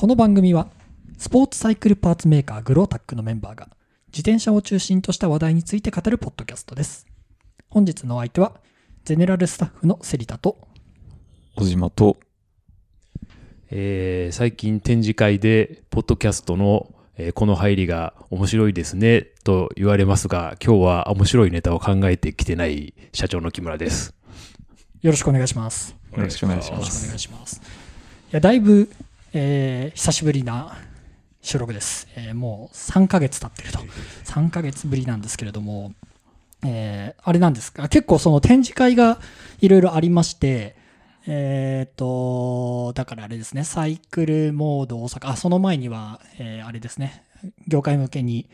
この番組はスポーツサイクルパーツメーカーグロータックのメンバーが自転車を中心とした話題について語るポッドキャストです本日のお相手はゼネラルスタッフの芹田と小島と、えー最近展示会で、ポッドキャストの、えーこの入りが面白いですね、と言われますが、今日は面白いネタを考えてきてない社長の木村です。よろしくお願いしますよろしくお願いしよろしくおます。願いしますいやだいぶ、えー久しぶりな収録です、えーもう3ヶ月経ってると。3ヶ月ぶりなんですけれども、えーあれなんですか？結構その展示会がいろいろありましてえっ、とだからあれですね。サイクルモード大阪。あその前には、えーあれですね。業界向けに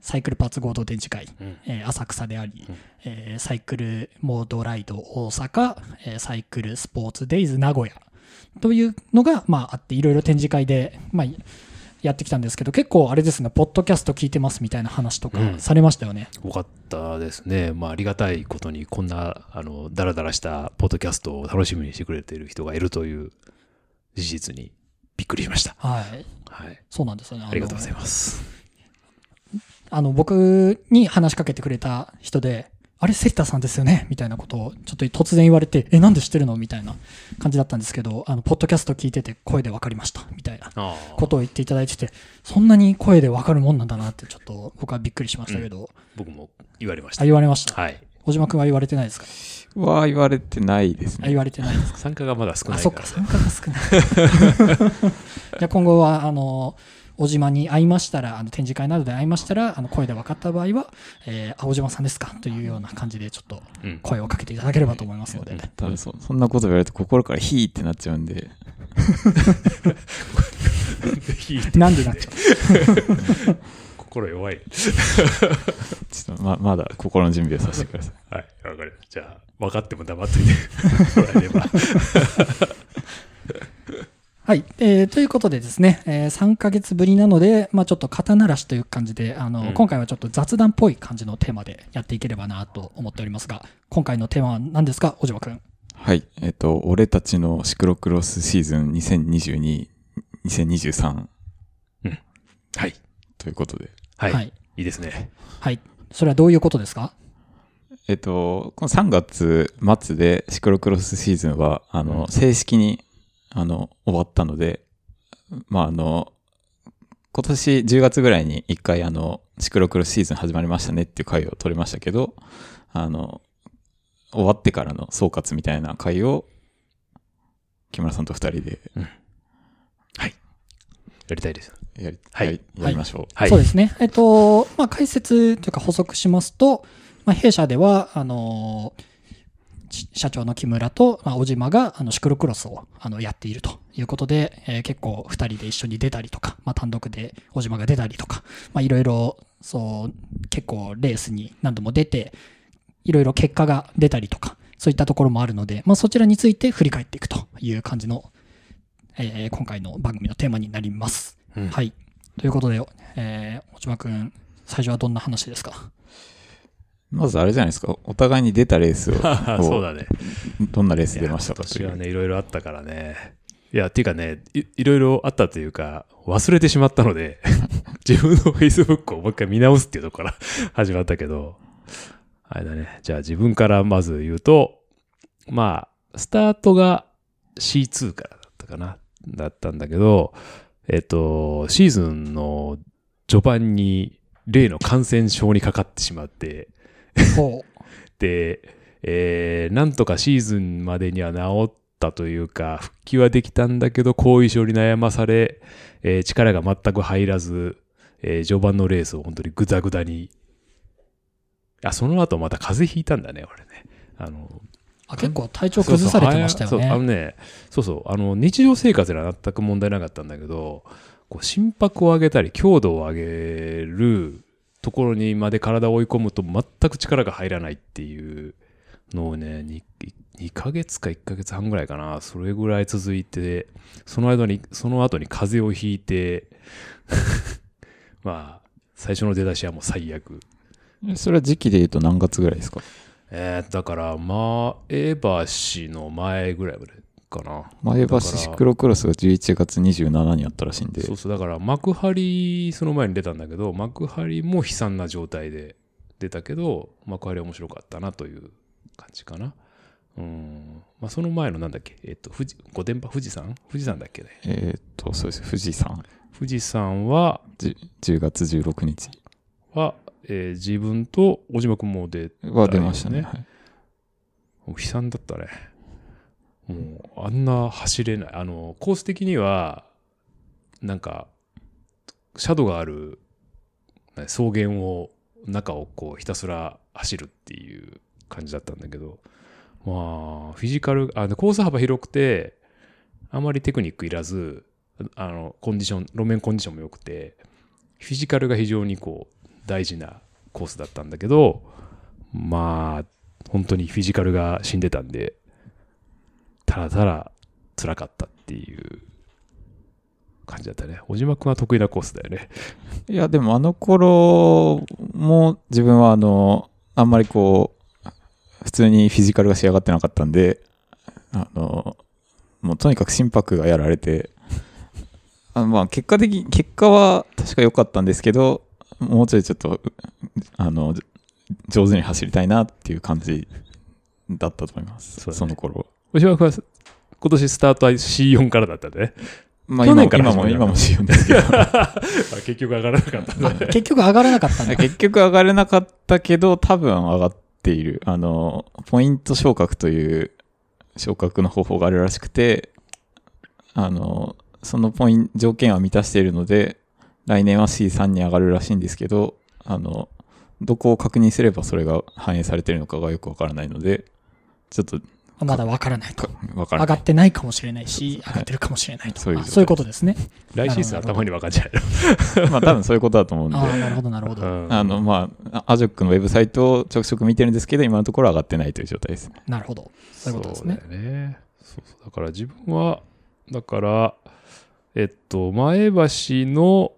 サイクルパーツ合同展示会、うん。えー浅草であり、うん。えーサイクルモードライド大阪、えーサイクルスポーツデイズ名古屋というのが、まあ、あっていろいろ展示会で、まあ、やってきたんですけど結構あれですねポッドキャスト聞いてますみたいな話とかうんされましたよね、よかったですね。まあ、ありがたいことに、こんな、あの、ダラダラしたポッドキャストを楽しみにしてくれている人がいるという事実にびっくりしました。はいはい。そうなんですよねありがとうございすます。あの僕に話しかけてくれた人であれセッターさんですよね？みたいなことをちょっと突然言われてえなんで知ってるの？みたいな感じだったんですけどあのポッドキャスト聞いてて声で分かりましたみたいなああことを言っていただいててそんなに声で分かるもんなんだなってちょっと僕はびっくりしましたけど、僕も言われましあた。言われましたはい。小島君は言われてないですか？は言われてないですね。あ言われてないですか？参加がまだ少あ、ないから。そっか、参加が少ない。じゃあ今後は、あの、小島に会いましたら、あの展示会などで会いましたら、あの声で分かった場合は、えー、あ、小島さんですか？というような感じで、ちょっとうん。声をかけていただければと思いますので、多分そそんなこと言われると心からヒーってなっちゃうんで、なんでなっちゃう心弱い。ちょっとままだ心の準備をさせてください。はい、わかりました。じゃあ、分かっても黙っといてもらえれば。はい、えーということでですね、えー3ヶ月ぶりなので、まあ、ちょっと肩慣らしという感じで、あの、うん今回はちょっと雑談っぽい感じのテーマでやっていければなと思っておりますが、今回のテーマは何ですか、小島君。はい。えっと、俺たちのシクロクロスシーズン2022、2023はい。ということで。はい。はいい、いですね。はい。それはどういうことですか？えっと、この3月末でシクロクロスシーズンは、あの、うん正式に、あの、終わったので、まあ、あの、今年10月ぐらいに一回あの、シクロクロスシーズン始まりましたねっていう回を取りましたけど、あの、終わってからの総括みたいな回を、木村さんと二人でやりたいです。やり、はいやりやりましょう。はい。そうですね。えっと、まあ、解説というか補足しますと、まあ、弊社では、あの、し社長の木村と、まあ、小島が、あの、シクロクロスを、あの、やっているということで、えー結構二人で一緒に出たりとか、まあ、単独で小島が出たりとか、まあ、いろいろ、そう、結構レースに何度も出て、いろいろ結果が出たりとか、そういったところもあるので、まあ、そちらについて振り返っていくという感じの、えー今回の番組のテーマになります。うんはい。ということで、えー、小島くん、最初はどんな話ですか？まずあれじゃないですか、お互いに出たレースを、そうだね。どんなレース出ましたかといはね、いろいろあったからね。いや、っていうかねい、いろいろあったというか、忘れてしまったので、自分の Facebook をもう一回見直すっていうところから 始まったけど、あれだね。じゃあ自分からまず言うと、まあ、スタートが C2 からだったかな。だったんだけど、えっと、シーズンの序盤に例の感染症にかかってしまって、ほ で、えーなんとかシーズンまでには治ったというか、復帰はできたんだけど、後遺症に悩まされ、えー力が全く入らず、えー序盤のレースを本当にグダグダに。あ、その後また風邪ひいたんだね、俺ね。あの、うあ結構体調崩されてましたよそうそうあのね。ね、そうそう、あの、日常生活では全く問題なかったんだけど、こう心拍を上げたり、強度を上げるところにまで体を追い込むと全く力が入らないっていうのをね、2, 2ヶ月か1ヶ月半ぐらいかな、それぐらい続いて、その間に、その後に風邪をひいて、まあ、最初の出だしはもう最悪。それは時期で言うと何月ぐらいですか？えー、だから、まあ、エバシの前ぐらいまでかな。前橋シクロクロスが11月27にあったらしいんでそうそう、だから幕張、その前に出たんだけど、幕張も悲惨な状態で出たけど、幕張面白かったなという感じかな。うん。まあ、その前のなんだっけ、えっ、と、富士、御殿場、富士山？富士山だっけね。えーっとそうです富士山富士山は、じ10月16日は、えー自分と小島君も出は出ましたね、はい悲惨だったね。もう、あんな走れない。あの、コース的には、なんか、シャドウがある草原を、中をこう、ひたすら走るっていう感じだったんだけど、まあ、フィジカル、あのコース幅広くて、あまりテクニックいらず、あの、コンディション、路面コンディションも良くて、フィジカルが非常にこう、大事なコースだったんだけど、まあ、本当にフィジカルが死んでたんで、ただただ辛かったっていう感じだったね。小島君は得意なコースだよね。いや、でもあの頃も自分はあの、あんまりこう、普通にフィジカルが仕上がってなかったんで、あの、もうとにかく心拍がやられて、あのまあ結果的、結果は確か良かったんですけど、もうちょいちょっと、あの、上手に走りたいなっていう感じだったと思います。そねその頃。小島君は今年スタートは C4 からだったんでね。まあ去今今も、年から今もしようんですけど。結局上がらなかったんだね。結局上がらなかったんだ。結局上がれなかったけど、多分上がっている。あの、ポイント昇格という昇格の方法があるらしくて、あの、そのポイン条件は満たしているので、来年は C3 に上がるらしいんですけど、あの、どこを確認すればそれが反映されているのかがよくわからないので、ちょっとまだわからないと。かわからない。上がってないかもしれないし、上がってるかもしれないと。そういう状態あそういうことですね。来シーズン頭に分かっちゃう まあ多分そういうことだと思うんで、ああ、なるほど、なるほど。よ。あの、まあ、アジョックのウェブサイトをちょくちょく見てるんですけど、今のところ上がってないという状態です。なるほど。そういうことですね。そうだよね。そうそうだから自分は、だから、えっと、前橋の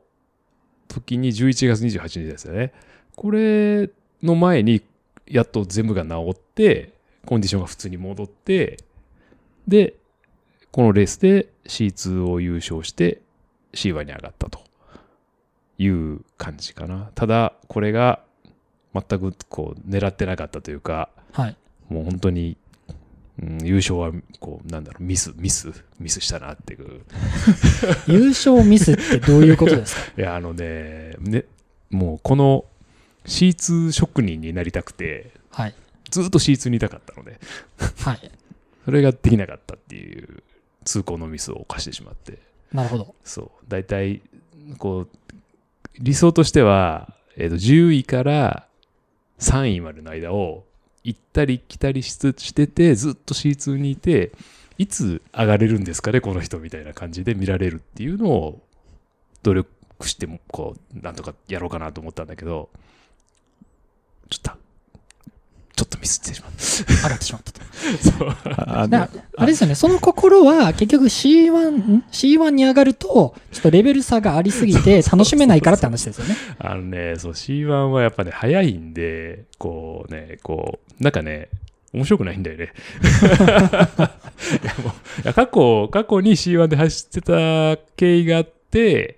時に11月28日ですよね。これの前に、やっと全部が治って、コンディションが普通に戻って、で、このレースで C2 を優勝して C1 に上がったという感じかな。ただ、これが全くこう狙ってなかったというか、はい。もう本当に、うん、優勝はこうなんだろうミスミスミスしたなっていう 優勝ミスってどういうことですか？いやあのねねもうこの C2 職人になりたくてはい。ずっと C2 にいたかったのではい。それができなかったっていう通行のミスを犯してしまってなるほど。そう大体こう理想としては、えー、と10位から3位までの間を行ったり来たりしててずっと C2 にいていつ上がれるんですかねこの人みたいな感じで見られるっていうのを努力してもこうなんとかやろうかなと思ったんだけどちょっとちょっとミスってしまっ上がってしまったと。た そうあだあれですよね、その心は結局 C1、ん C1 に上がると、ちょっとレベル差がありすぎて楽しめないからって話ですよね。あのね、そう、C1 はやっぱね、早いんで、こうね、こう、なんかね、面白くないんだよね。いやもういや過去、過去に C1 で走ってた経緯があって、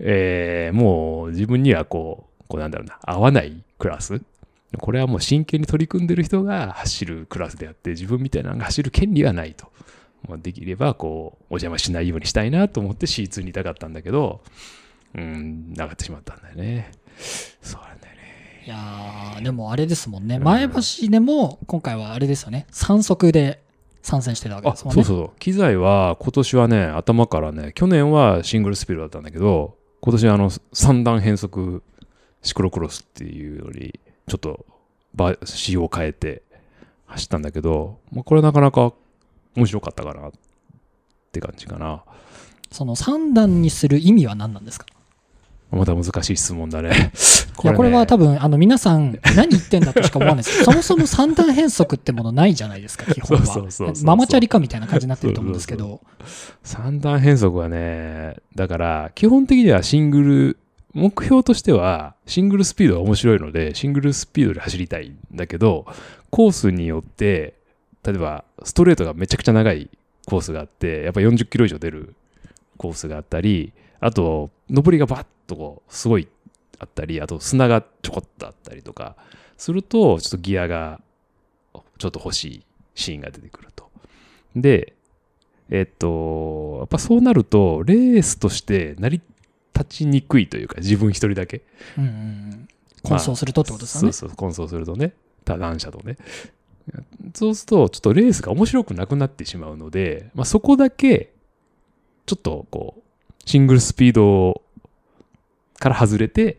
えー、もう自分にはこう、こうなんだろうな、合わないクラス。これはもう真剣に取り組んでる人が走るクラスであって、自分みたいなのが走る権利はないと。まあ、できれば、こう、お邪魔しないようにしたいなと思って C2 にいたかったんだけど、うん、上がってしまったんだよね。そうなんだよね。いやー、でもあれですもんね。前橋でも今回はあれですよね。3速で参戦してたわけあ、ですもんね。そうそうそう。機材は今年はね、頭からね、去年はシングルスピードだったんだけど、今年はあの、三段変速シクロクロスっていうより、ちょっとバ仕様を変えて走ったんだけど、まあ、これなかなか面白かったかなって感じかな。その3段にする意味は何なんですか？また難しい質問だね。いや、これは多分、分、あの、皆さん、何言ってんだとしか思わないです。そもそも三段変速ってものないじゃないですか、基本そうそうそうはそう。ママチャリかみたいな感じになってると思うんですけど。三段変速はね、だから、基本的にはシングル、目標としては、シングルスピードが面白いので、シングルスピードで走りたいんだけど、コースによって、例えば、ストレートがめちゃくちゃ長いコースがあって、やっぱ40キロ以上出るコースがあったり、あと、上りがバッとこう、すごいあったり、あと砂がちょこっとあったりとか、すると、ちょっとギアがちょっと欲しいシーンが出てくると。で、えっと、やっぱそうなると、レースとして成り立ちにくいというか、自分一人だけ。うんうんうん。混走するとってことですよね。そうそう、混走するとね、多段車とね。そうすると、ちょっとレースが面白くなくなってしまうので、まあ、そこだけ、ちょっとこう、シングルスピードから外れて、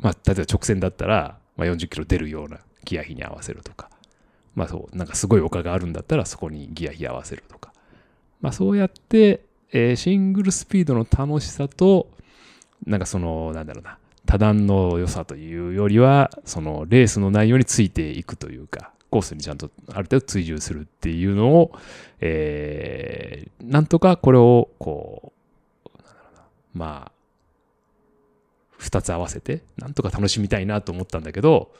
まあ、例えば直線だったら、まあ、40キロ出るようなギア比に合わせるとか、まあそう、なんかすごい丘があるんだったらそこにギア比合わせるとか、まあそうやって、えーシングルスピードの楽しさと、なんかその、なんだろうな、多段の良さというよりは、そのレースの内容についていくというか、コースにちゃんとある程度追従するっていうのを、えーなんとかこれを、こう、なんだろうな、まあ、二つ合わせて、なんとか楽しみたいなと思ったんだけど、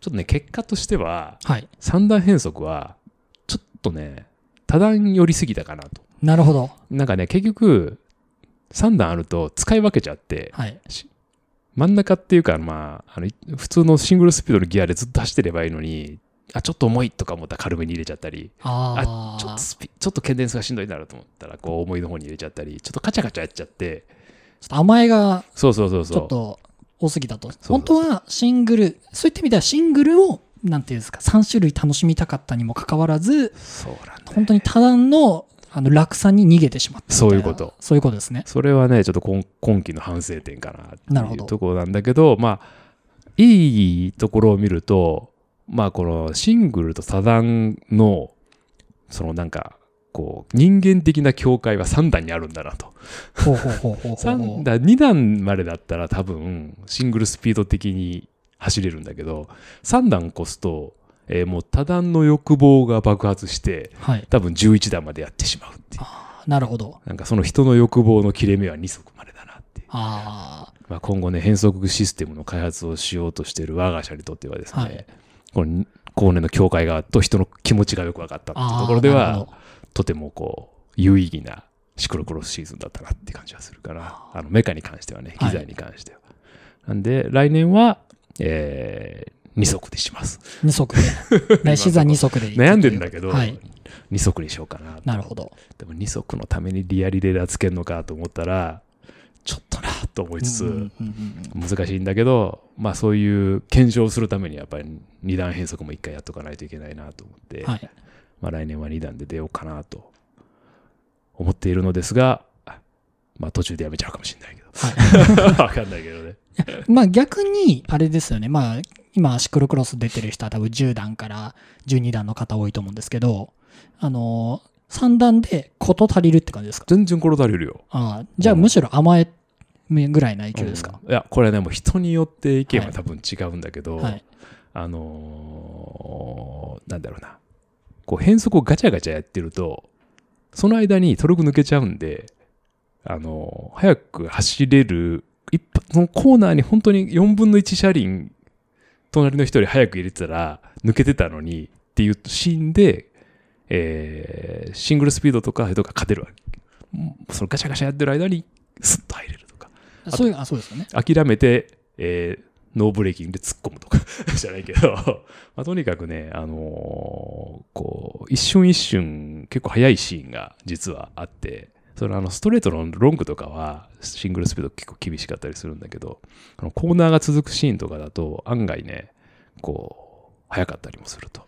ちょっとね、結果としては、はい。三段変速は、ちょっとね、多段寄りすぎたかなと。なるほど。なんかね、結局、3段あると使い分けちゃって、はい。真ん中っていうか、まあ、あのい普通のシングルスピードのギアでずっと走ってればいいのに、あ、ちょっと重いとか思ったら軽めに入れちゃったり、ああ。ちょっとスピちょっとケンデンスがしんどいなと思ったら、こう重いの方に入れちゃったり、ちょっとカチャカチャやっちゃって、ちょっと甘えがそうそうそうちそう。ょっと多すぎたと。本当はシングル、そういった意味ではシングルを、なんていうんですか、3種類楽しみたかったにもかかわらず、そうなん本当に多段のあの落差に逃げてしまったそういうこと。そういうことですね。それはね、ちょっと今今期の反省点かなっていうところなんだけど、まあ、いいところを見ると、まあ、このシングルと多段の、そのなんか、こう、人間的な境界は3段にあるんだなと。段2段までだったら多分、シングルスピード的に走れるんだけど、3段越すと、えーもう多段の欲望が爆発して、はい。多分11段までやってしまうっていう。なるほど。なんかその人の欲望の切れ目は2足までだなって。あまあ、今後ね、変速システムの開発をしようとしている我が社にとってはですね、はいこの後年の境界がと人の気持ちがよく分かったっていうあ。ところではとてもこう、有意義なシクロクロスシーズンだったなって感じがするから、あのメカに関してはね、はい機材に関しては。なんで、来年は、えー、2足でします。二足で。来シーズンは二足で悩んでんだけど、はい。2足にしようかなとなるほど。でも2足のためにリアリレーダーつけるのかと思ったら、ちょっとなと思いつつ、難しいんだけど、まあそういう検証するためにやっぱり二段変速も一回やっとかないといけないなと思って、はい。まあ来年は二段で出ようかなと思っているのですが、まあ途中でやめちゃうかもしれないけど。は わかんないけどね。まあ逆に、あれですよね。まあ、今、シクロクロス出てる人は多分10段から12段の方多いと思うんですけど、あのー、3段で事足りるって感じですか？全然転がれるよ。ああじゃあむしろ甘えぐらいな勢いですか、うんいや、これね、もう人によって意見は多分違うんだけど、はい。あのーなんだろうな。こう変速をガチャガチャやってると、その間にトルク抜けちゃうんで、あのー早く走れる、そのコーナーに本当に4分の1車輪、隣の人より早く入れてたら、抜けてたのにっていうシーンで、えーシングルスピードとかとか勝てるわけ。そのガチャガチャやってる間に、スッと入れるとか。そういう、あ、そうですよね。諦めて、えーノーブレーキングで突っ込むとか じゃないけど、まあ、とにかくね、あのーこう、一瞬一瞬結構速いシーンが実はあって、そのあのストレートのロングとかはシングルスピード結構厳しかったりするんだけど、あのコーナーが続くシーンとかだと案外ね、こう、速かったりもすると。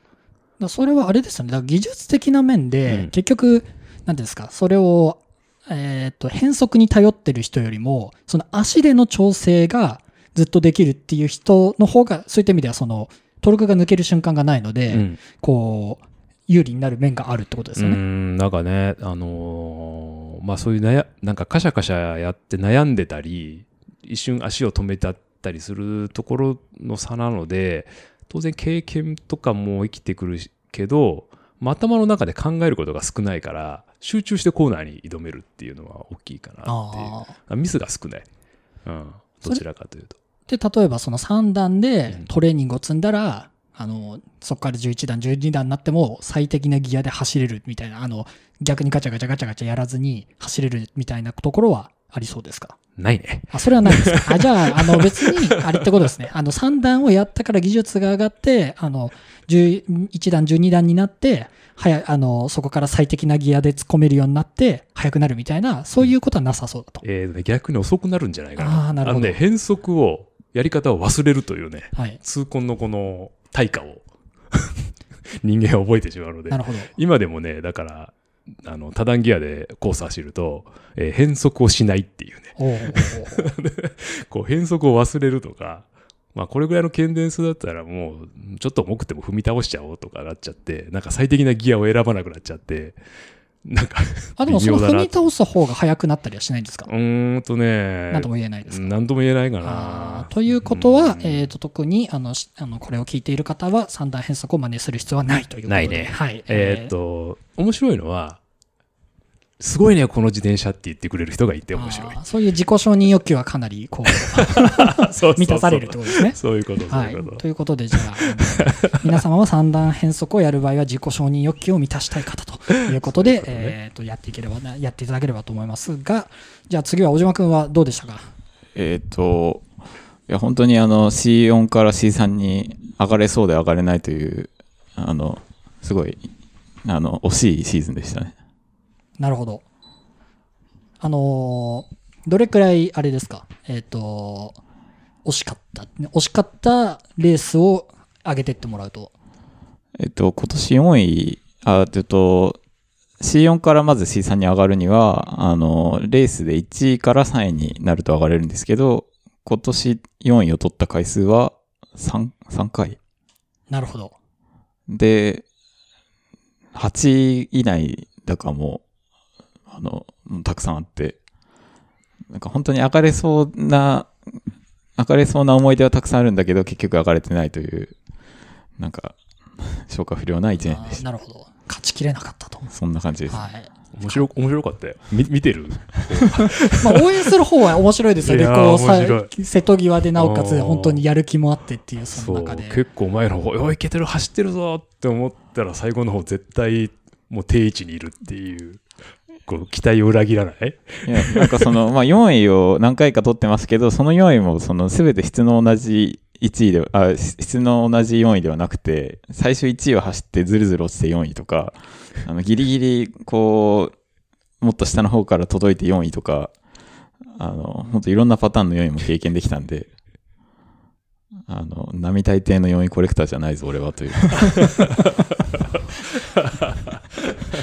だそれはあれですよね。だ技術的な面で、うん結局、なんていうんですか、それを、えっ、と、変速に頼ってる人よりも、その足での調整がずっとできるっていう人の方が、そういった意味では、その、トルクが抜ける瞬間がないので、うんこう、有利になる面があるってことですよね。うーんなんかね、あのーまあそういう悩なんかカシャカシャやって悩んでたり、一瞬足を止めたったりするところの差なので、当然経験とかも生きてくるけど、まあ頭の中で考えることが少ないから、集中してコーナーに挑めるっていうのは大きいかなっていう。ミスが少ない。うん。どちらかというと。で、例えばその3段でうんトレーニングを積んだら、あの、そこから11段、12段になっても最適なギアで走れるみたいな、あの、逆にガチャガチャガチャガチャやらずに走れるみたいなところはありそうですか？ないね。あ、それはないですか？あ、じゃあ、あの、別に、あれってことですね。あの、3段をやったから技術が上がって、あの、11段、12段になって、早い、あの、そこから最適なギアで突っ込めるようになって、速くなるみたいな、そういうことはなさそうだと。えー、逆に遅くなるんじゃないかな。あーなるほどのね、変則を、やり方を忘れるというね、はい。痛恨のこの対価を。人間は覚えてしまうので。今でもね、だから、あの、多段ギアでコース走ると、えー変則をしないっていうね、こう変則を忘れるとか、まあこれぐらいのケンデンスだったらもう、ちょっと重くても踏み倒しちゃおうとかなっちゃって、なんか最適なギアを選ばなくなっちゃって、なんか、あ、でもその踏み倒す方が速くなったりはしないんですか？うーんとね、なんとも言えないですか？なんとも言えないかあなー。ということはう、んえっ、と、特に、あの、しあの、これを聞いている方は、三段変則を真似する必要はないということで。ないねはい。えーっと、面白いのは、すごいね、この自転車って言ってくれる人がいて面白いそういう自己承認欲求はかなり、こう、満たされるってことですね。そういうこと、そうはいいうこと。。ということで、じゃあ、皆様は三段変則をやる場合は自己承認欲求を満たしたい方ということで、そういうことねえっと、やっていければな、やっていただければと思いますが、じゃあ次は小島くんはどうでしたか？えっ、と、いや、本当にあの C4 から C3 に上がれそうで上がれないという、あの、すごい、あの、惜しいシーズンでしたね。なるほど。あのーどれくらい、あれですか？えっ、と、惜しかった、惜しかったレースを上げてってもらうと。えっと、今年4位、あ、えっと、C4 からまず C3 に上がるには、あの、レースで1位から3位になると上がれるんですけど、今年4位を取った回数は3、3回。なるほど。で、8位以内だかも、あの、たくさんあって、なんか本当に上がれそうな、上がれそうな思い出はたくさんあるんだけど、結局上がれてないという、なんか、消化不良な一年でした。なるほど。勝ちきれなかったと。そんな感じです。はい。面白面白かったよ。み見てる？まあ、応援する方は面白いですよね。こうさ瀬戸際でなおかつ本当にやる気もあってっていう、その中で。結構前の方、おい、いけてる、走ってるぞって思ったら、最後の方、絶対、もう定位置にいるっていう、こう、期待を裏切らない？いや、なんかその、まあ4位を何回か取ってますけど、その4位もその全て質の同じ1位で、あ、質の同じ4位ではなくて、最初1位を走ってずるずる落ちて4位とか、あの、ギリギリ、こう、もっと下の方から届いて4位とか、あの、本当いろんなパターンの4位も経験できたんで、あの、並大抵の4位コレクターじゃないぞ、俺はという。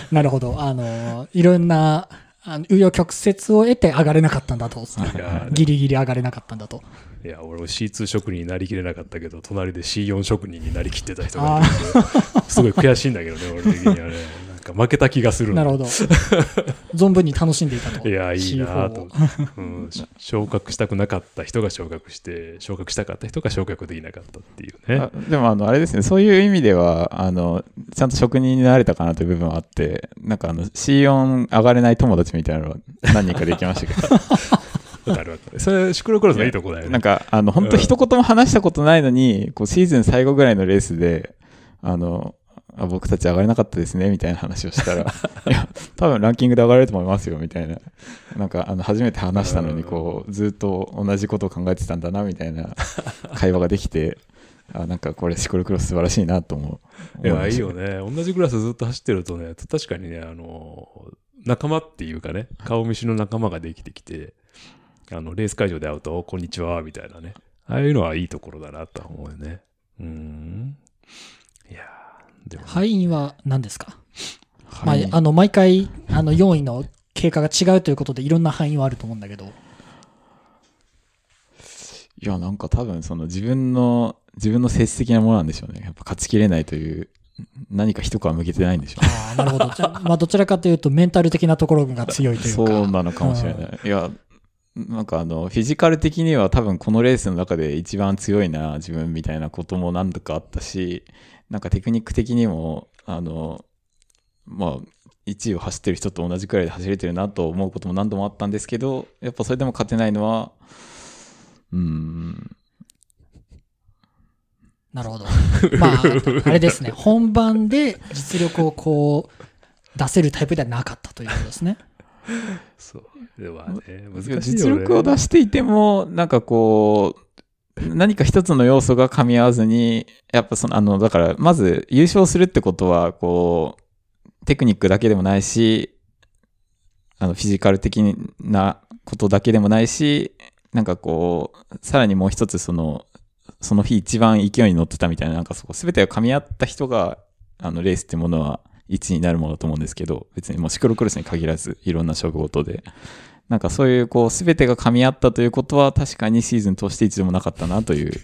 なるほど。あの、いろんな、あの、紆余曲折を得て上がれなかったんだと。ギリギリ上がれなかったんだと。いや、俺 C2 職人になりきれなかったけど、隣で C4 職人になりきってた人があいて、すごい悔しいんだけどね、俺的にはね。なんか負けた気がするなるほど。存分に楽しんでいたと。いや、いいなと C4 うん。し昇格したくなかった人が昇格して、昇格したかった人が昇格できなかったっていうねあ。でもあの、あれですね、そういう意味では、あの、ちゃんと職人になれたかなという部分はあって、なんかあの、C4 上がれない友達みたいなのは何人かできましたけど、わかるわかる。それ、シクロクロスのいいとこだよね。なんか、あの、本当一言も話したことないのに、こう、シーズン最後ぐらいのレースで、あの、あ僕たち上がれなかったですね、みたいな話をしたら、いや、多分ランキングで上がれると思いますよ、みたいな。なんか、あの、初めて話したのに、こう、ずっと同じことを考えてたんだな、みたいな会話ができて、あ、なんかこれシクロクロス素晴らしいなと思う。いや、いいよね。同じクラスずっと走ってるとね、確かにね、あの、仲間っていうかね、顔見知りの仲間ができてきて、あの、レース会場で会うと、おこんにちは、みたいなね。ああいうのはいいところだなと思うよね。うーん。でも、敗因は何ですか、はいまあ、あの、毎回、あの、4位の経過が違うということで、いろんな範囲はあると思うんだけど。いや、なんか多分その自分の、自分の性質的なものなんでしょうね。やっぱ勝ちきれないという、何か一皮向けてないんでしょうね。ああ、なるほど。じゃあ、まあ、どちらかというと、メンタル的なところが強いというか。そうなのかもしれない。いや、なんかあの、フィジカル的には多分このレースの中で一番強いな、自分みたいなことも何度かあったし、なんかテクニック的にも、あの、まあ、1位を走ってる人と同じくらいで走れてるなと思うことも何度もあったんですけど、やっぱそれでも勝てないのは、うーん、なるほど。まあ、あれですね。本番で実力をこう、出せるタイプではなかったということですね。そう。でもまあね、難しいよね。実力を出していても、なんかこう、何か一つの要素が噛み合わずに、やっぱその、あの、だから、まず優勝するってことは、こう、テクニックだけでもないし、あの、フィジカル的なことだけでもないし、なんかこう、さらにもう一つその、その日一番勢いに乗ってたみたいな、なんかそこ全てが噛み合った人が、あの、レースってものは1になるものだと思うんですけど、別にもうシクロクロスに限らず、いろんな勝負事で。なんかそういうこう全てが噛み合ったということは確かにシーズン通して一度もなかったなという。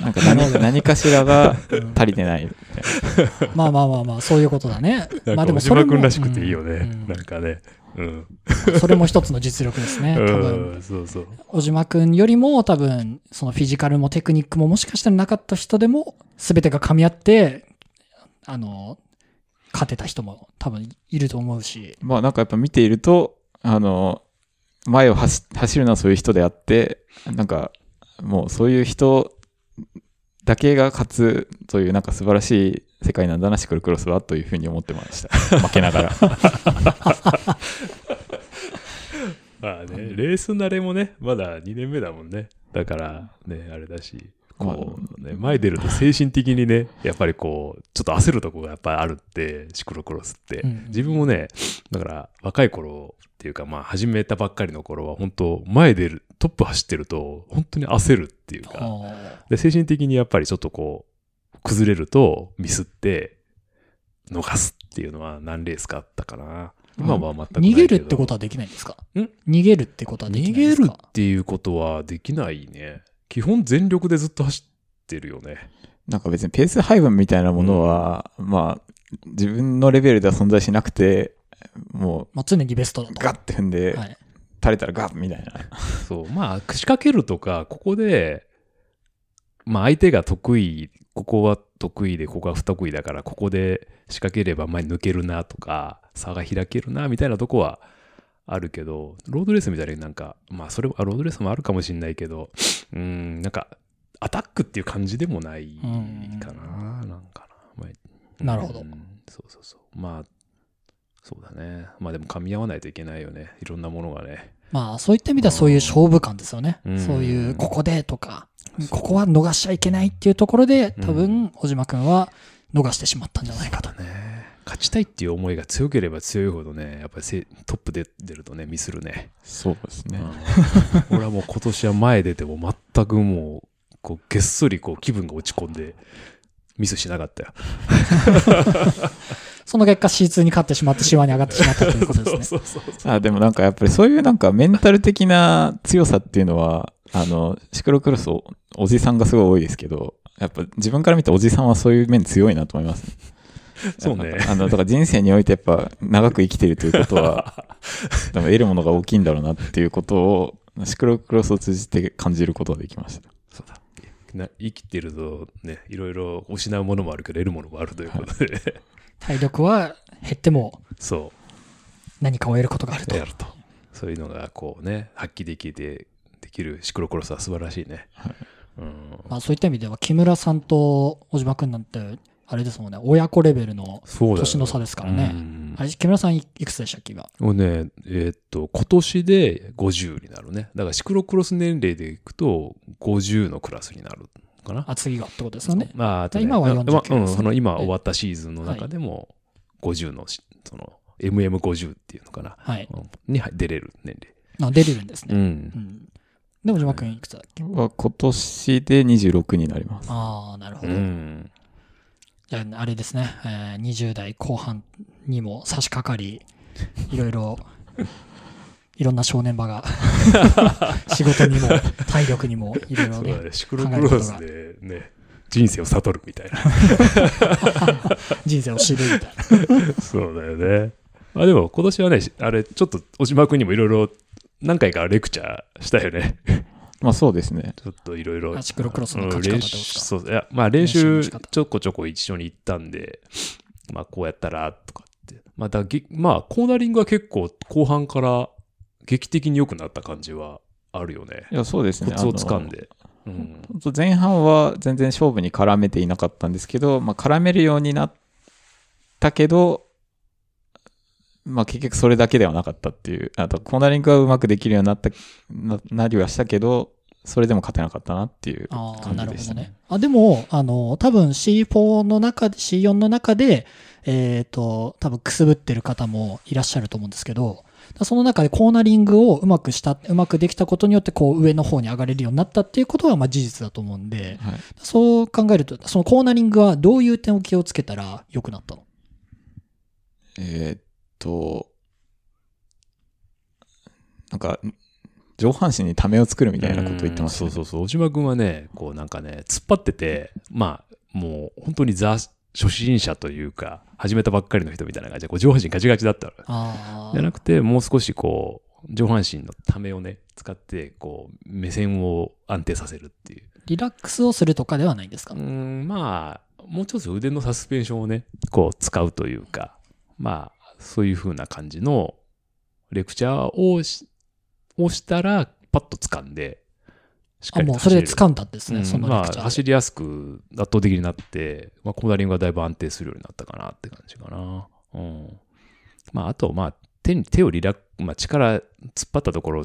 なんか何何かしらが足りてない。まあまあまあまあ、そういうことだね。まあでもそれも島君らしくていいよね。うんなんかね。うん。それも一つの実力ですね。多分、うん、そうそう。小島くんよりも多分、そのフィジカルもテクニックももしかしたらなかった人でも、全てが噛み合って、あの、勝てた人も多分いると思うし、まあなんかやっぱ見ていると、あの、前を走走るのはそういう人であって、なんかもうそういう人だけが勝つというなんか素晴らしい世界なんだな、シクロクロスはというふうに思ってました。負けながら。まあね、レース慣れもね、まだ2年目だもんね。だから、ね、あれだし、こう、ね、前出ると精神的にね、やっぱりこう、ちょっと焦るとこがやっぱりあるって、シクロクロスって。うん自分もね、だから若い頃っていうか、まあ始めたばっかりの頃は、本当前出る、トップ走ってると、本当に焦るっていうか、あで精神的にやっぱりちょっとこう、崩れるとミスって、逃すっていうのは何レースかあったかな。今は全く。逃げるってことはできないんですか？ん？逃げるってことはでき逃げるないんですか？っていうことはできないね。基本全力でずっと走ってるよね。なんか別にペース配分みたいなものは、まあ、自分のレベルでは存在しなくて、もまあ、常にベストだうと。ガッて踏んで、はい。垂れたらガッみたいな。そう。まあ、仕掛けるとか、ここで、まあ相手が得意、ここは得意で、ここは不得意だから、ここで仕掛ければ前に抜けるなとか、差が開けるなみたいなとこはあるけど、ロードレースみたいになんか、まあそれは、ロードレースもあるかもしれないけど、うん、なんか、アタックっていう感じでもないかな、なんかな。まあなるほどうんそうそうそう。まあ、そうだね。まあでも噛み合わないといけないよね。いろんなものがね。まあ、そういった意味ではそういう勝負感ですよね。うんそういう、ここでとか、ここは逃しちゃいけないっていうところで、多う分、小島くんは逃してしまったんじゃないかと。ね勝ちたいっていう思いが強ければ強いほどね、やっぱりせトップで出るとね、ミスるね。そうですね。うん俺はもう今年は前出ても全くもう、こう、げっそりこう気分が落ち込んで、ミスしなかったよ。その結果 C2 に勝ってしまって、シワに上がってしまったということですね。そうそうそう。あでもなんかやっぱりそういうなんかメンタル的な強さっていうのは、あの、シクロクロスおおじさんがすごい多いですけど、やっぱ自分から見ておじさんはそういう面強いなと思います、そうねあの、だから人生においてやっぱ長く生きてるということは、多分得るものが大きいんだろうなっていうことを、シクロクロスを通じて感じることができました。そうだ。な生きてるとね、いろいろ失うものもあるけど、得るものもあるということで、体力は減ってもそ何かを得ることがあるう、とや。ると。そういうのがこうね、発揮できて、できるシクロクロスは素晴らしいね。うんまあ、そういった意味では、木村さんと小島くんなんて、あれですもんね、親子レベルの年の差ですからね。うんあれ、木村さんいいくつでしたっけ、今？もうね、えーっと、今年で50になるね。だからシクロクロス年齢でいくと、50のクラスになるかな。あ、次がってことですよね。まあ、あとね今はまあ49ですねうん、その今終わったシーズンの中でも、50のし、その、MM50 っていうのかな。はい。うんに出れる年あ、出れるんです齢。うね。んう。ん。で、小島くんいくつだっけ？は今年で26になります。ああ、なるほうど。ん。あ、あれですね、えー20代後半にも差し掛かり、いろいろ、いろんな正念場が、仕事にも、体力にも、いろいろね、そうだね。シクロクロスでね、人生を悟るみたいな。人生を知るみたいな。そうだよね。まあでも今年はね、あれ、ちょっと小島君にもいろいろ何回かレクチャーしたよね。まあそうですね。ちょっといろいろ。あシクロクロスのうん書き方練習ってそう、いや、まあ練練習ちょこちょこ一緒に行ったんで、まあこうやったら、とかって。まあだげまあコーナリングは結構後半から劇的に良くなった感じはあるよね。いや、そうですね。コツを掴んで。うん。ほんと前半は全然勝負に絡めていなかったんですけど、まあ、絡めるようになったけど、まあ、結局それだけではなかったっていう。あと、コーナリングはうまくできるようになった、ななりはしたけど、それでも勝てなかったなっていうああ、感なるほどねじでしたね。。あ、でも、あの、多分 C4 の中で、C4 の中で、えっ、と、多分くすぶってる方もいらっしゃると思うんですけど、その中でコーナリングをうまくした、うまくできたことによって、こう上の方に上がれるようになったっていうことは、まあ事実だと思うんで、はい。そう考えると、そのコーナリングはどういう点を気をつけたら良くなったの？えーっと、なんか、上半身にためを作るみたいなことを言ってましたね。うんそうそうそう。小島くんはね、こうなんかね、突っ張ってて、まあ、もう本当にザ初心者というか、始めたばっかりの人みたいな感じで、こう上半身ガチガチだったの。あじゃなくて、もう少しこう、上半身のためをね、使って、こう、目線を安定させるっていう。リラックスをするとかではないんですか、うん、まあ、もうちょっと腕のサスペンションをね、こう使うというか、まあ、そういう風な感じのレクチャーをしをしたら、パッと掴んで、しっかあ、りともうそれで走掴んだんですね、うんまあ、レクチャーで走りやすく圧倒的になって、まあ、コーナリングがだいぶ安定するようになったかなって感じかな。うん。まあ、あと、まあ、手に、手をリラックまあ、力、突っ張ったところ、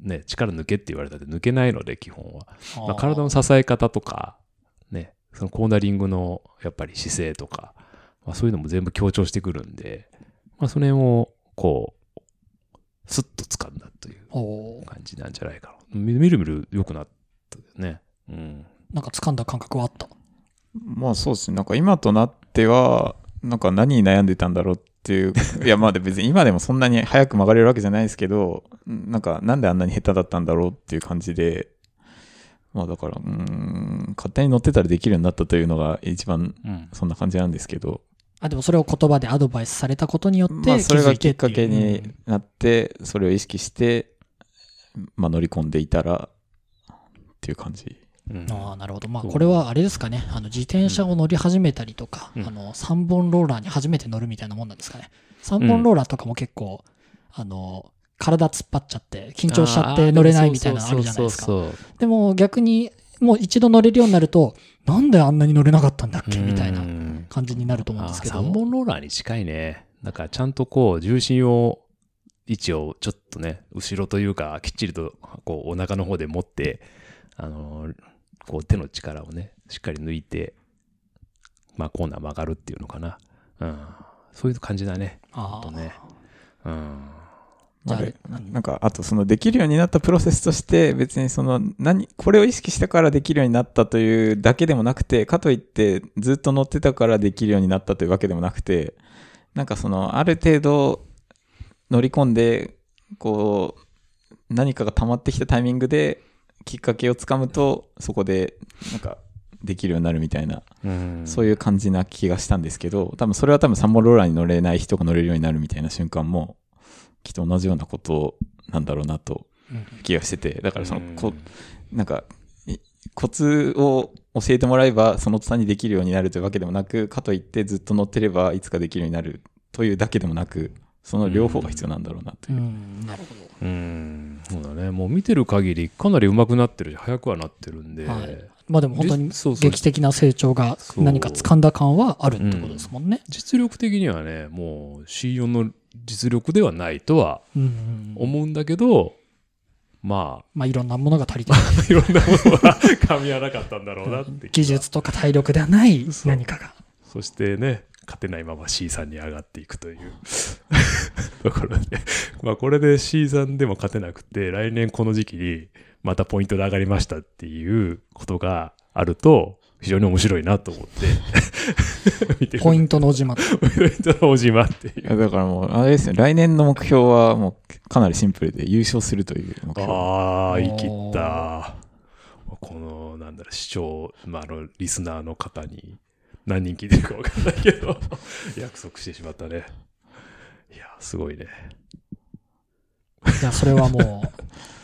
ね、力抜けって言われたって抜けないので、基本は。まあ、体の支え方とか、ね、そのコーナリングのやっぱり姿勢とか、まあ、そういうのも全部強調してくるんで、まあ、その辺を、こう、スッと掴んだという感じなんじゃないかな。みみるみる良くなったよね。うん。なんか掴んだ感覚はあった？まあそうですね。なんか今となっては、なんか何に悩んでたんだろうっていう。いやまあ別に今でもそんなに早く曲がれるわけじゃないですけど、なんかなんであんなに下手だったんだろうっていう感じで、まあだから、うーん、勝手に乗ってたらできるようになったというのが一番うん。そんな感じなんですけど、あ、でもそれを言葉でアドバイスされたことによって、まあそれがき気づいてていうっかけになって、それを意識して、まあ乗り込んでいたら、っていう感じ。うんああ、なるほど。まあ、これはあれですかね。あの、自転車を乗り始めたりとか、うんあの、3本ローラーに初めて乗るみたいなもんなんですかね。3本ローラーとかも結構、あの、体突っ張っちゃって、緊張しちゃって乗れないみたいなのあるじゃないですか。でも逆に、もう一度乗れるようになると、なんであんなに乗れなかったんだっけ？みたいなうん感じになると思うんですけど。3本ローラーに近いね。だからちゃんとこう、重心を、位置をちょっとね、後ろというか、きっちりと、こう、お腹の方で持って、あのーこう、手の力をね、しっかり抜いて、まあ、コーナー曲がるっていうのかな。うん。そういう感じだね。ああとね。うん。じゃなんか、あとそのできるようになったプロセスとして、別にその、何、これを意識したからできるようになったというだけでもなくて、かといってずっと乗ってたからできるようになったというわけでもなくて、なんかその、ある程度乗り込んで、こう、何かが溜まってきたタイミングで、きっかけをつかむと、そこで、なんか、できるようになるみたいな、うん。そういう感じな気がしたんですけど、多分それは多分3本ローラーに乗れない人が乗れるようになるみたいな瞬間も、きっと同じようなことなんだろうなとうん気がしてて、だからその、こうんなんか、いコツを教えてもらえばその途端にできるようになるというわけでもなく、かといってずっと乗ってればいつかできるようになるというだけでもなく、その両方が必要なんだろうなとういう。ん、なるほど。うん。そうだね。もう見てる限り、かなり上手くなってるし、速くはなってるんで。はいまあでも本当にじそうそう劇的な成長が何か掴んだ感はあるってことですもんね。実力的にはね、もう C4 の実力ではないとはうんうんうん思うんだけど、ままあいろんなものが足りてない。あ、いろんなものは噛み合わなかったんだろうなって。技術とか体力ではない何かが。そしてね、勝てないまま C さんに上がっていくという ところで、まあこれで C さんでも勝てなくて、来年この時期にまたポイントで上がりましたっていうことがあると、非常に面白いなと思って 見てる。ポイントの小島と。ポイントの小島っていうい。やだからもう、あれですよ、来年の目標はもうかなりシンプルで優勝するという目標。ああ、言い切った。この、なんだろう、視聴、まあ、あの、リスナーの方に何人聞いてるか分かんないけど、約束してしまったね。いや、すごいね。いや、それはもう、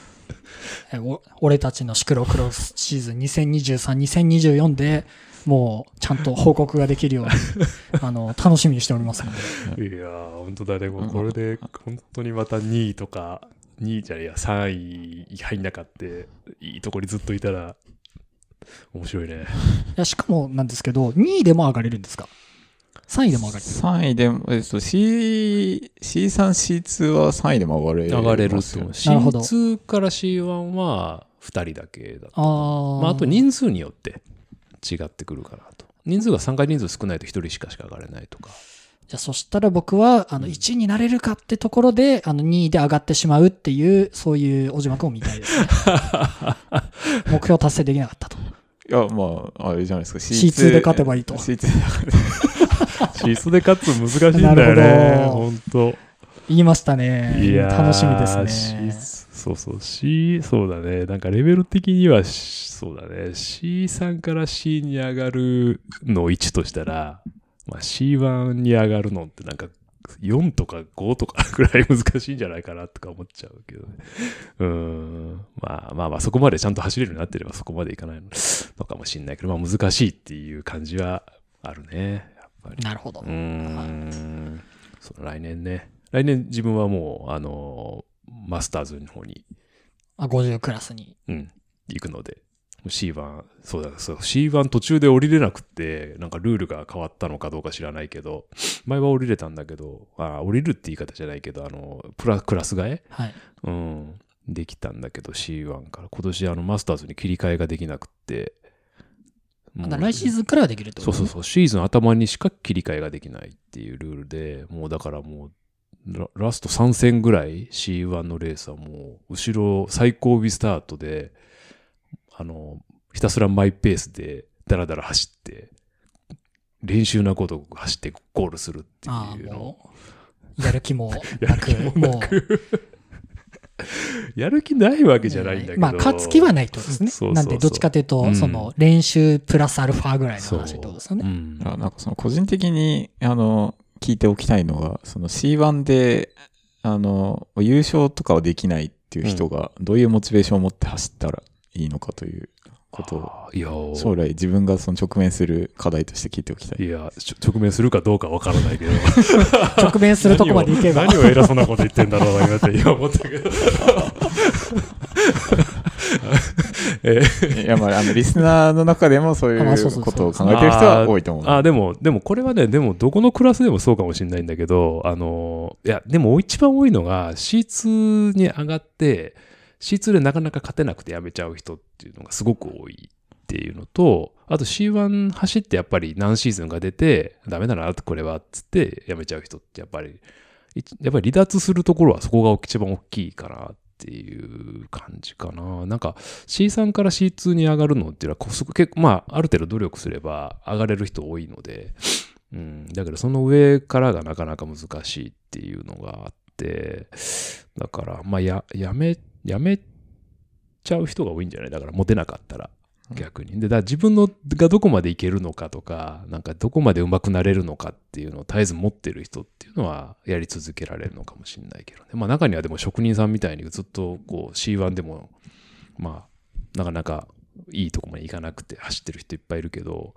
俺たちのシクロクロスシーズン2023、2024でもうちゃんと報告ができるように、あの、楽しみにしておりますので。いやー、本当だね。もうこれで、本当にまた2位とか、2位じゃねえや、3位入んなかって、いいとこにずっといたら、面白いね。いやしかもなんですけど、2位でも上がれるんですか？?3 位でも上がれる3位でも、えっと、C、C3、C2 は3位でも上がれ上がれるますよと思う。なるほど C2 から C1 は2人だけだった。あーまあ、あと人数によって違ってくるかなと。人数が参加人数少ないと1人しかしか上がれないとか。じゃあそしたら僕は、あの、1位になれるかってところで、あの、2位で上がってしまうっていう、そういう小島君を見たいですね。目標達成できなかったと。いや、まあ、あれじゃないですか。C2 で勝てばいいと C2 で シースで勝つの難しいんだよね。本当言いましたね。いやー楽しみですシね。そうそう、C、そうだね。なんかレベル的には、しそうだね。C3 から C に上がるの1としたら、まあ、C1 に上がるのってなんか4とか5とか ぐらい難しいんじゃないかなとか思っちゃうけどね。うーん。まあまあまあ、そこまでちゃんと走れるようになってればそこまでいかないのかもしれないけど、まあ難しいっていう感じはあるね。ぱり。なるほどうー。ん。そう来年ね。来年自分はもう、あの、マスターズの方に、あ、50クラスに。うん、行くので。C1、そうだ、そう、C1 途中で降りれなくって、なんかルールが変わったのかどうか知らないけど、前は降りれたんだけど、あ降りるって言い方じゃないけど、あの、プラ、クラス替え？はい。うん、できたんだけど C1 から。今年あのマスターズに切り替えができなくって。来シーズンからはできるってことそうそうそう、シーズン頭にしか切り替えができないっていうルールで、もうだからもう、ララスト3戦ぐらい C1 のレースはもう、後ろ最後尾スタートで、あの、ひたすらマイペースでダラダラ走って、練習なこと走ってゴールするっていうの。やる気も やなく、もなもく やる気ないわけじゃないんだけど。まあ、勝つ気はないってことですね。そうそうそう。なんで、どっちかというと、うん。その、練習プラスアルファぐらいの話ってことですよね。う。ん。あなんかその個人的に、あの、聞いておきたいのが、その C1 で、あの、優勝とかはできないっていう人が、どういうモチベーションを持って走ったらいいのかということを、将来自分がその直面する課題として聞いておきたい。いや、直面するかどうかわからないけど。直面するとこまで行けば。何を何を偉そうなこと言ってんだろうな、今って今思ったけど。えーいや、まあ、あの、リスナーの中でもそういうことを考えてる人は多いと思う。あ、でも、でもこれはね、でもどこのクラスでもそうかもしれないんだけど、あの、いや、でも一番多いのが C2 に上がって、C2 でなかなか勝てなくてやめちゃう人っていうのがすごく多いっていうのと、あと C1 走ってやっぱり何シーズンが出て、ダメだな、これは、っつってやめちゃう人ってやっぱり、やっぱり離脱するところはそこが一番大きいかなっていう感じかな。なんか C3 から C2 に上がるのっていうのは結構、まあ、ある程度努力すれば上がれる人多いので、うん、だけどその上からがなかなか難しいっていうのがあって、だから、まあ、や、やめ、やめちゃう人が多いんじゃない？だから、モテなかったら。逆に。で、だから自分のがどこまでいけるのかとか、なんかどこまで上手くなれるのかっていうのを絶えず持ってる人っていうのはやり続けられるのかもしれないけどね。まあ中にはでも職人さんみたいにずっとこう C1 でも、まあ、なかなかいいとこまで行かなくて走ってる人いっぱいいるけど、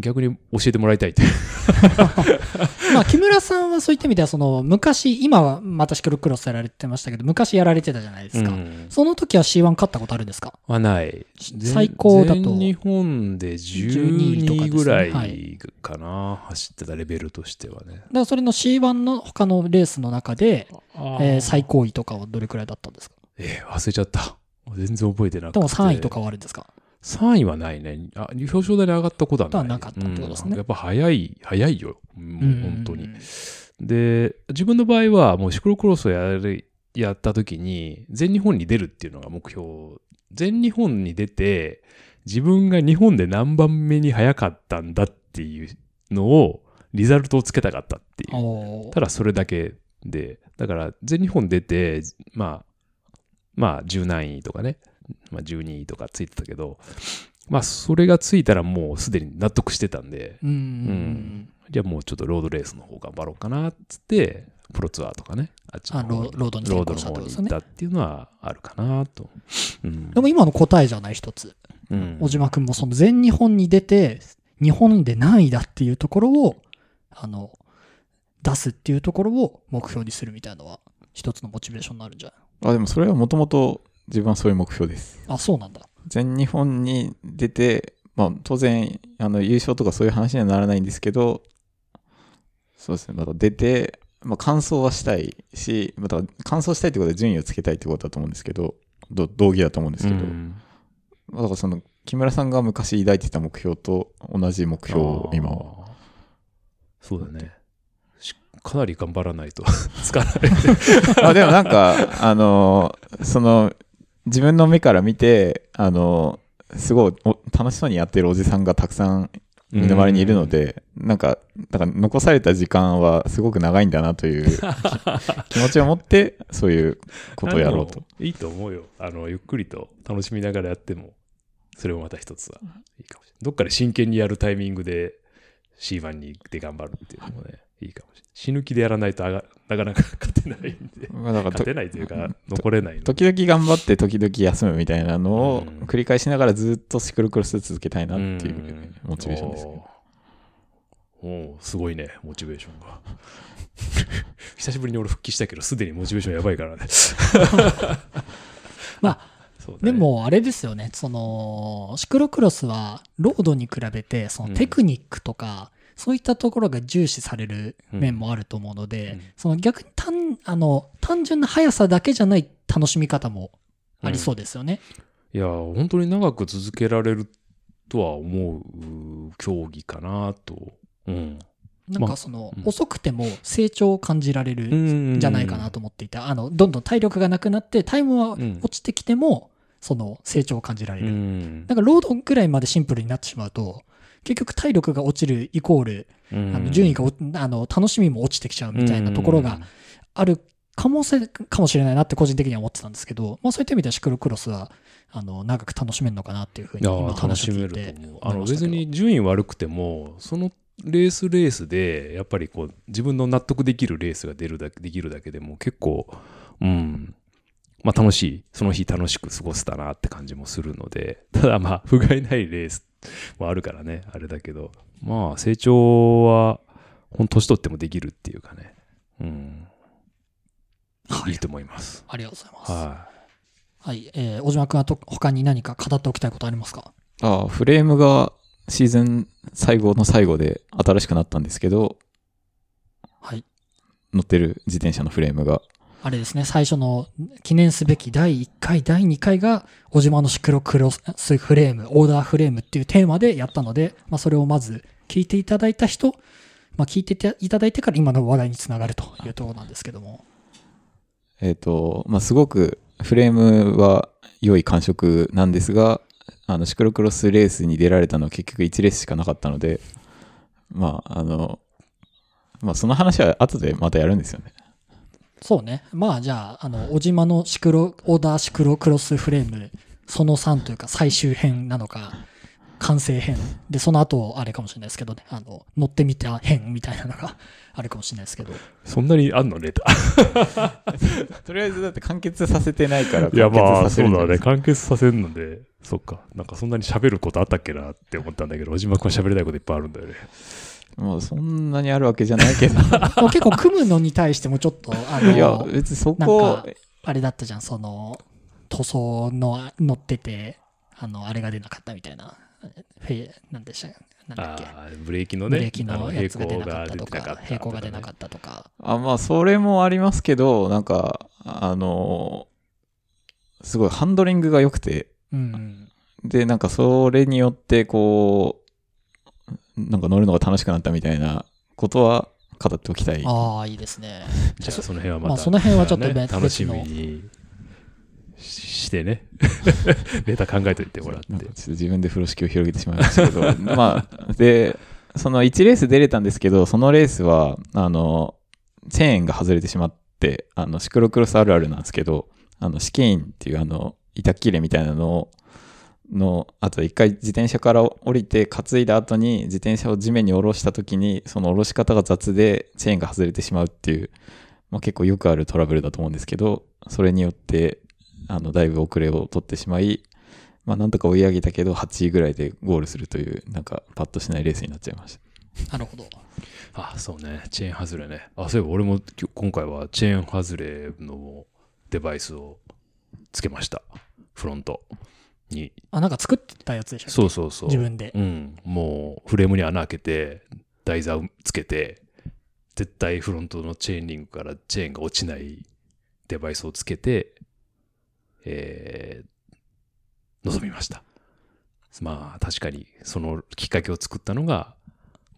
逆に教えてもらいたいって。まあ、木村さんはそういった意味では、その、昔、今はまたシクロクロスやられてましたけど、昔やられてたじゃないですか。うんその時は C1 勝ったことあるんですか？はない。最高だと全日本で12とか12ですねぐらはいかな、走ってたレベルとしてはね。だからそれの C1 の他のレースの中で、えー最高位とかはどれくらいだったんですか？えー忘れちゃった。全然覚えてなくて。でも3位とかはあるんですか？3位はないね。あ、表彰台に上がったことはない。とはなかったってことですねうんやっぱ早い、早いよ。もううん本当に。で、自分の場合はもうシクロクロスをやる、やった時に、全日本に出るっていうのが目標。全日本に出て、自分が日本で何番目に早かったんだっていうのを、リザルトをつけたかったっていう。ただそれだけで、だから全日本出て、まあ、まあ10何位とかね、まあ12位とかついてたけど、まあそれがついたらもうすでに納得してたんで、うん。ん。じゃあもうちょっとロードレースの方頑張ろうかなっつって、プロツアーとかね、あっちの方あロロードにロー転向したってことですねドの方に行ったっていうのはあるかなと。うん。でも今の答えじゃない一つ。うん。小島くんもその全日本に出て、日本で何位だっていうところを、あの、出すっていうところを目標にするみたいなのは、一つのモチベーションになるんじゃない？あ、でもそれはもともと自分はそういう目標です。あ、そうなんだ。全日本に出て、まあ当然、あの優勝とかそういう話にはならないんですけど、そうですね、また出て、まあ完走はしたいし、また完走したいってことで順位をつけたいってことだと思うんですけど、ど同義だと思うんですけど、うんだからその木村さんが昔抱いてた目標と同じ目標を今は。そうだね。しかなり頑張らないとつかない。あでもなんか、あの、その、自分の目から見て、あの、すごいお楽しそうにやってるおじさんがたくさん身の回りにいるので、なんか、だから残された時間はすごく長いんだなという 気持ちを持って、そういうことをやろうと。いいと思うよ。あの、ゆっくりと楽しみながらやっても、それもまた一つはいいかもしれない。どっかで真剣にやるタイミングで C1 に行って頑張るっていうのもね、いいかもしれない。死ぬ気でやらないとあがなかなか勝てないんで。まあだか勝てないというか、残れないの。時々頑張って時々休むみたいなのをうん繰り返しながらずっとシクロクロス続けたいなっていうモチベーションですね。おーおーすごいね、モチベーションが。久しぶりに俺復帰したけど、すでにモチベーションやばいからね。まあ、ねで、もあれですよね、その、シクロクロスは、ロードに比べて、そのテクニックとか、そういったところが重視される面もあると思うので、うんその逆に単、あの、単純な速さだけじゃない楽しみ方もありそうですよね。いや、本当に長く続けられるとは思う競技かなと。うん。なんかその、うん遅くても成長を感じられるんんじゃないかなと思っていて、あの、どんどん体力がなくなって、タイムはうん落ちてきても、その成長を感じられうる。ん。だからロードぐらいまでシンプルになってしまうと、結局体力が落ちるイコール、あの順位がおあの楽しみも落ちてきちゃうみたいなところがあるかもせかもしれないなって個人的には思ってたんですけど、まあ、そういった意味ではシクロクロスはあの長く楽しめるのかなっていうふうに今楽しめる話を聞いて。あの別に順位悪くても、そのレースレースで、やっぱりこう、自分の納得できるレースが出るだけ、できるだけでも結構、うん、まあ楽しい、その日楽しく過ごせたなって感じもするので、ただまあ、不甲斐ないレース もあるからね、あれだけど、まあ成長は、ほん年取ってもできるっていうかね、うん、はいいいと思います。ありがとうございます。ははい。えー、小島君はと他に何か語っておきたいことありますか？ああフレームがシーズン最後の最後で新しくなったんですけど、はい。乗ってる自転車のフレームが。あれですね、最初の記念すべき第1回、第2回が、小島のシクロクロスフレーム、オーダーフレームっていうテーマでやったので、まあ、それをまず聞いていただいた人、まあ、聞いていただいてから今の話題につながるというところなんですけども。えっ、と、まあ、すごくフレームは良い感触なんですが、あの、シクロクロスレースに出られたのは結局1レースしかなかったので、まあ、あの、まあ、その話は後でまたやるんですよね。そうね。まあじゃあ、あの、小島のシクロ、オーダーシクロクロスフレーム、その3というか最終編なのか、完成編。で、その後、あれかもしれないですけどね、あの、乗ってみた編みたいなのが あるかもしれないですけど。い。そんなにあんの？ネタ。とりあえずだって完結させてないからいや、まあ、そうだね。完結させるので、そっか。なんかそんなに喋ることあったっけなって思ったんだけど、小島君は喋りたいこといっぱいあるんだよね。まあ、そんなにあるわけじゃないけど。結構組むのに対してもちょっと、あいや、の、別にそなんこか、あれだったじゃん、その、塗装の乗ってて、あの、あれが出なかったみたいな。フェイ、なんでしたなんだっけ？ああ、ブレーキのね、ブレーキあのやつが出なかったとか平行が出てなかっ、た平行が出なかったとか。あまあ、それもありますけど、なんか、あのすごいハンドリングが良くて、うん。で、なんかそれによって、こう、なんか乗るのが楽しくなったみたいなことは語っておきたい。ああ、いいですね。じゃあその辺はまた、まあその辺はちょっと楽しみにししてね。ネタ考えといてもらってっと自分で風呂敷を広げてしまいましたけど、まあ、で、その1レース出れたんですけど、そのレースは、あの、チェーンが外れてしまって、あの、シクロクロスあるあるなんですけど、あの、試験員っていうあの、板切れみたいなのを、の、あと一回自転車から降りて担いだ後に自転車を地面に下ろした時に、その下ろし方が雑でチェーンが外れてしまうっていう、まあ結構よくあるトラブルだと思うんですけど、それによって、あの、だいぶ遅れを取ってしまい、まあなんとか追い上げたけど、8位ぐらいでゴールするという、なんかパッとしないレースになっちゃいました。なるほど。あ、そうね。チェーン外れね。あ、そういえば俺も今回はチェーン外れのデバイスをつけました。フロントに。あ、なんか作ってたやつでしょそうそうそう。自分で。うん。もう、フレームに穴開けて、台座をつけて、絶対フロントのチェーンリングからチェーンが落ちないデバイスをつけて、えー、臨みました。まあ、確かに、そのきっかけを作ったのが、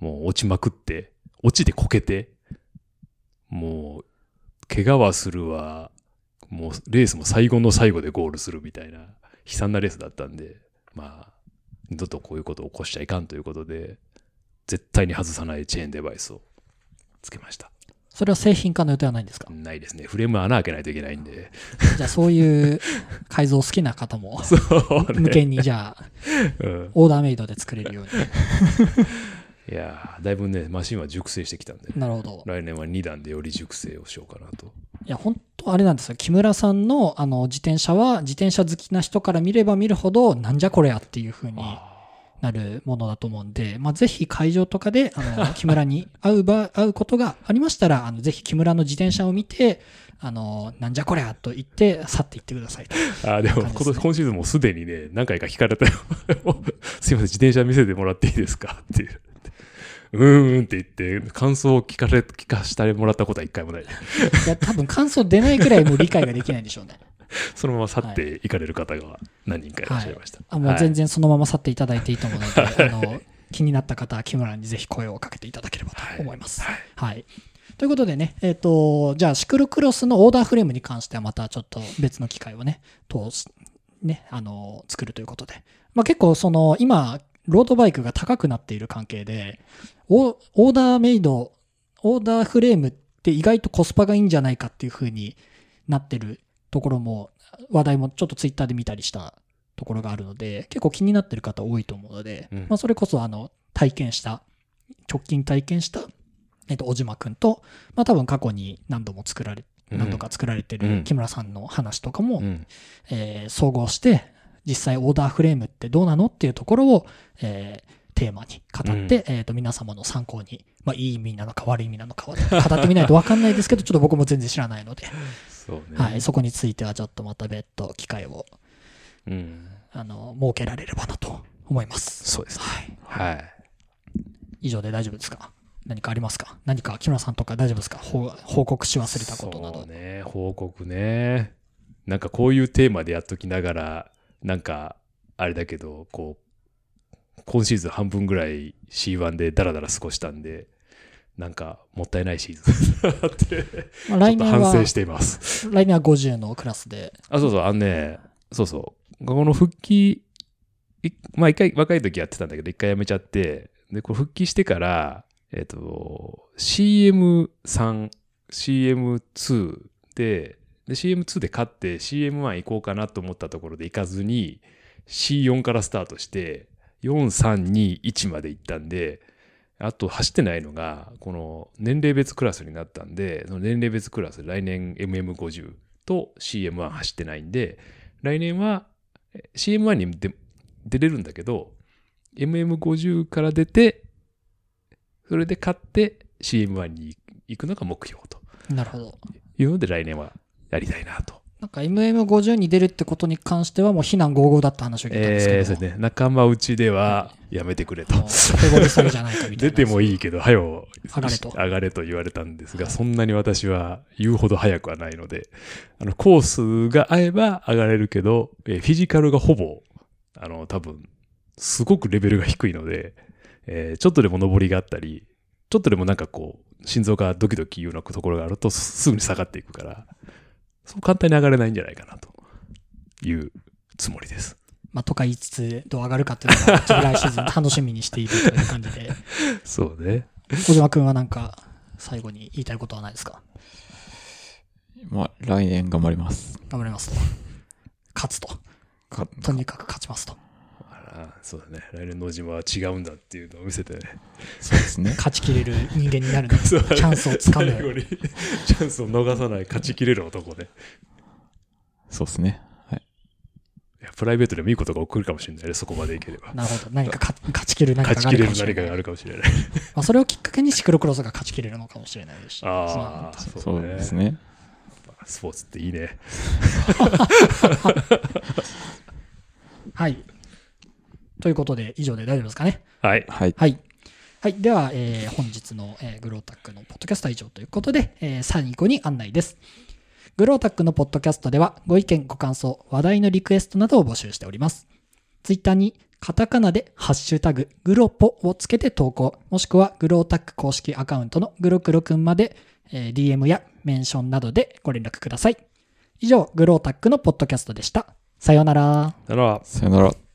もう落ちまくって、落ちてこけて、もう、怪我はするわ、もうレースも最後の最後でゴールするみたいな悲惨なレースだったんで、まあ、二度とこういうことを起こしちゃいかんということで、絶対に外さないチェーンデバイスをつけました。それは製品化の予定はないんですか？ないですね。フレーム穴開けないといけないんで。じゃあそういう改造好きな方も そう向けにじゃあうん、オーダーメイドで作れるように。いやーだいぶね、マシンは熟成してきたんで、なるほど。来年は2段でより熟成をしようかなと。いや、本当あれなんですよ。木村さんのあの自転車は自転車好きな人から見れば見るほどなんじゃこれやっていう風になるものだと思うんで、まあ、ぜひ会場とかで、あの、木村に会う場、会うことがありましたら、あの、ぜひ木村の自転車を見て、あの、なんじゃこりゃと言って、去っていってくださいと。あーでも今年、今シーズンもうすでにね、何回か聞かれたよ。すいません、自転車見せてもらっていいですかっていう。うーんって言って、感想を聞かれ、聞かしてもらったことは一回もない。いや、多分感想出ないぐらいもう理解ができないでしょうね。そのまま去っていかれる方が何人かいらっしゃいました。あもう全然。然そのまま去っていただいていいと思うので、あの、気になった方は木村にぜひ声をかけていただければと思います。はいはい。ということでね、えっ、と、じゃあシクロクロスのオーダーフレームに関してはまたちょっと別の機会をね、通す、ね、あの、作るということで。まあ結構その、今、ロードバイクが高くなっている関係で、オオーダーメイド、オーダーフレームって意外とコスパがいいんじゃないかっていう風になってるところも、話題もちょっとツイッターで見たりしたところがあるので、結構気になってる方多いと思うので、うん。まあそれこそあの、体験した、直近体験した、えっと、小島くんと、まあ多分過去に何度も作られ、何度か作られてうん。る木村さんの話とかも、うん。えー総合して、実際オーダーフレームってどうなのっていうところを、えーテーマに語って、えっ、と、皆様の参考に、まあ、いい意味なのか悪い意味なのかは語ってみないと分かんないですけど、ちょっと僕も全然知らないので、そうね。はい、そこについてはちょっとまた別途機会を、うん。あの、設けられればなと思います。そうですね。はい。はい。以上で大丈夫ですか？何かありますか？何か木村さんとか大丈夫ですか？報報告し忘れたことなどそう。ね、報告ね。なんかこういうテーマでやっときながら、なんか、あれだけど、こう、今シーズン半分ぐらい C1 でダラダラ過ごしたんで、なんかもったいないシーズンだって、まあ、来ちょっ年反省しています。来年は50のクラスで、あ、そうそう、あのね、そうそう。この復帰、いまあ一回若い時やってたんだけど、一回やめちゃって、で、これ復帰してから、えっ、と、CM3、CM2 で、で、CM2 で勝って CM1 行こうかなと思ったところで行かずに、C4 からスタートして、4、3、2、1まで行ったんで、あと走ってないのが、この年齢別クラスになったんで、その年齢別クラス、来年 MM50 と CM1 走ってないんで、来年はえ CM1 に出出れるんだけど、MM50 から出て、それで勝って CM1 に行くのが目標となるほど。いうので来年はやりたいなと。なんか MM50 に出るってことに関してはもう非難合々だった話を聞いたんですけど、えー、それね、仲間内ではやめてくれと。出な。てもいいけど、はよ、上がれと。上がれと言われたんですが、はい。そんなに私は言うほど早くはないので、あの、コースが合えば上がれるけど、えーフィジカルがほぼ、あの、多分、すごくレベルが低いので、えーちょっとでも上りがあったり、ちょっとでもなんかこう、心臓がドキドキいうようなところがあると、すすぐに下がっていくから、そう簡単に上がれないんじゃないかなというつもりです。まあ、とか言いつつ、どう上がるかっていうのは、ちょっと来シーズン楽しみにしているという感じで、そうね。小島くんはなんか、最後に言いたいことはないですか？まあ、来年頑張ります。頑張りますと。勝つと。かとにかく勝ちますと。あらそうだね。来年の島は違うんだっていうのを見せてね。そうですね。勝ちきれる人間になる の。チャンスをつかむ。最後にチャンスを逃さない勝ちきれる男ね。そうですね。はい。いやプライベートでもいいことが起こるかもしれないね、そこまでいければ。なるほど。何か勝勝ちきれる何か勝ちがあきれる何かがあるかもしれない。るかもしれない。まあ、それをきっかけにシクロクロスが勝ちきれるのかもしれないですし。ああ、そそううねですね。スポーツっていいね。はい。ということで、以上で大丈夫ですかね。はい。はい。はい。はい。では、えー本日の、えーグロータックのポッドキャストは以上ということで、えー最後に案内です。グロータックのポッドキャストでは、ご意見、ご感想、話題のリクエストなどを募集しております。ツイッターにカタカナでハッシュタググロポをつけて投稿、もしくはグロータック公式アカウントのグロクロくんまで、えー DM やメンションなどでご連絡ください。以上、グロータックのポッドキャストでした。さようなら。なら。さよなら。